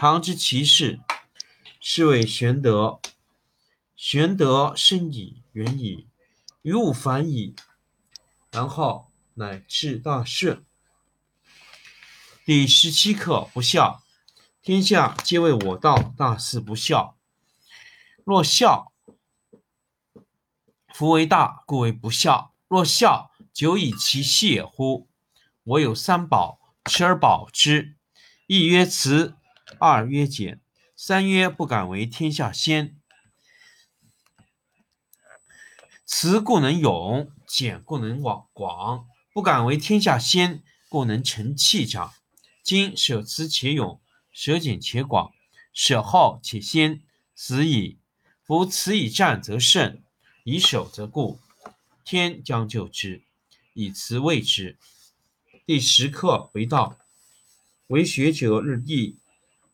常知其事，是谓玄德。玄德深矣，远矣，于物反矣，然后。乃至大顺。第十七课：不孝。天下皆为我道，大事不孝。若孝，夫为大，故为不孝。若孝，久以其细也乎？我有三宝，持而保之。一曰慈，二曰俭，三曰不敢为天下先。慈故能勇，俭故能广广。不敢为天下先，故能成器长。今舍慈且勇，舍俭且广，舍好且先，死矣。夫此以战则胜，以守则固。天将就之，以慈卫之。第十课为道，为学者日益，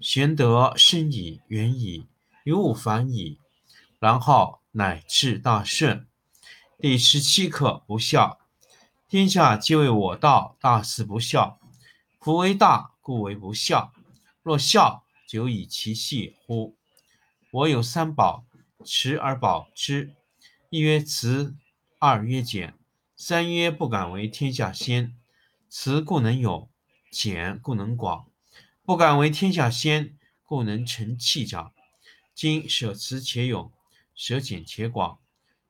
玄德深矣，远矣，于物反矣，然后乃至大顺。第十七课：不孝。天下皆为我道，大事不孝。夫为大，故为不孝。若孝，久以其细乎？我有三宝，持而保之。一曰慈，二曰俭，三曰不敢为天下先。慈故能勇，俭故能广。不敢为天下先，故能成器长。今舍慈且勇，舍俭且广，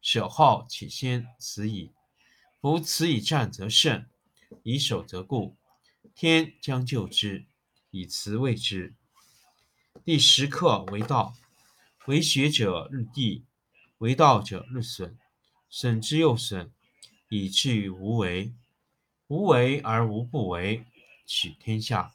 舍好且先，死矣。夫慈以战则胜，以守则固。天将就之，以慈卫之。第十课为道，为学者日益，为道者日损，损之又损，以至于无为。无为而无不为，取天下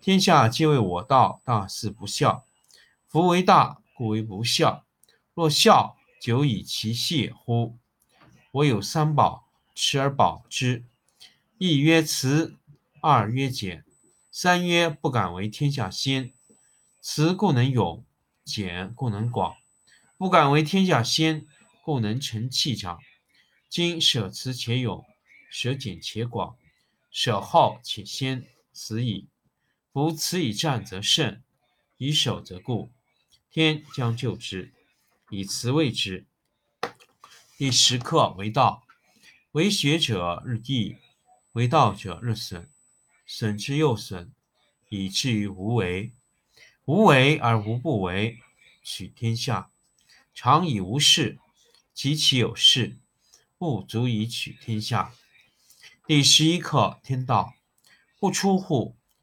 天下皆为我道，大事不孝。夫为大，故为不孝。若孝，久以其细乎？我有三宝，持而保之。一曰慈，二曰俭，三曰不敢为天下先。慈故能勇，俭故能广，不敢为天下先，故能成器长。今舍慈且勇，舍俭且广，舍好且先，死矣。夫慈以战则胜，以守则固。天将就之，以慈卫之。第十课为道，为学者日益，为道者日损，损之又损，以至于无为。无为而无不为，取天下常以无事，及其有事。不足以取天下。第十一课：天道不出户，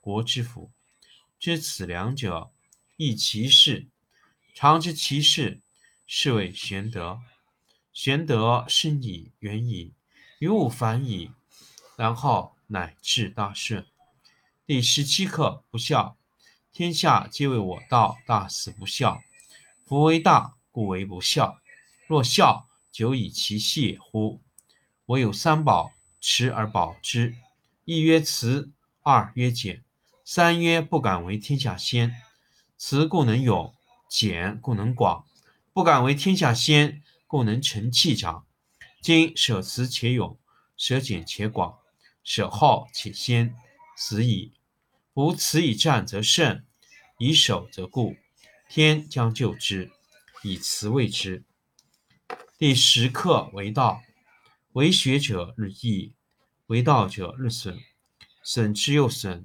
国之福。知此两者，亦其事。常知其事，是谓玄德。玄德深矣，远矣，于物反矣，然后乃至大顺。第十七课：不孝。天下皆为我道，大事不孝。夫为大，故为不孝。若孝，久以其细乎？我有三宝，持而保之。一曰慈，二曰俭，三曰不敢为天下先。慈故能勇，俭故能广。不敢为天下先，故能成器长。今舍慈且勇，舍俭且广，舍好且先，死矣。吾慈以战则胜，以守则固。天将就之，以慈卫之。第十课为道。为学者日益，为道者日损，损之又损，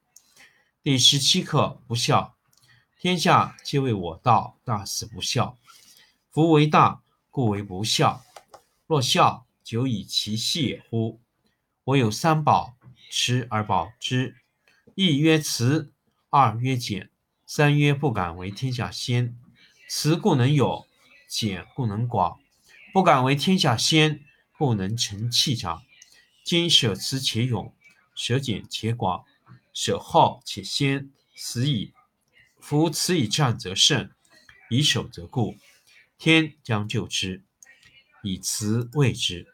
第十七课：不孝。天下皆为我道，大事不孝。夫为大，故为不孝。若孝，久以其细也乎？我有三宝，持而保之。一曰慈，二曰俭，三曰不敢为天下先。慈故能有，俭故能广。不敢为天下先，故能成器长。今舍慈且勇，舍俭且广，舍好且先，死矣。夫慈以战则胜，以守则固。天将就之，以慈为之。